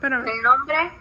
Espérame. El nombre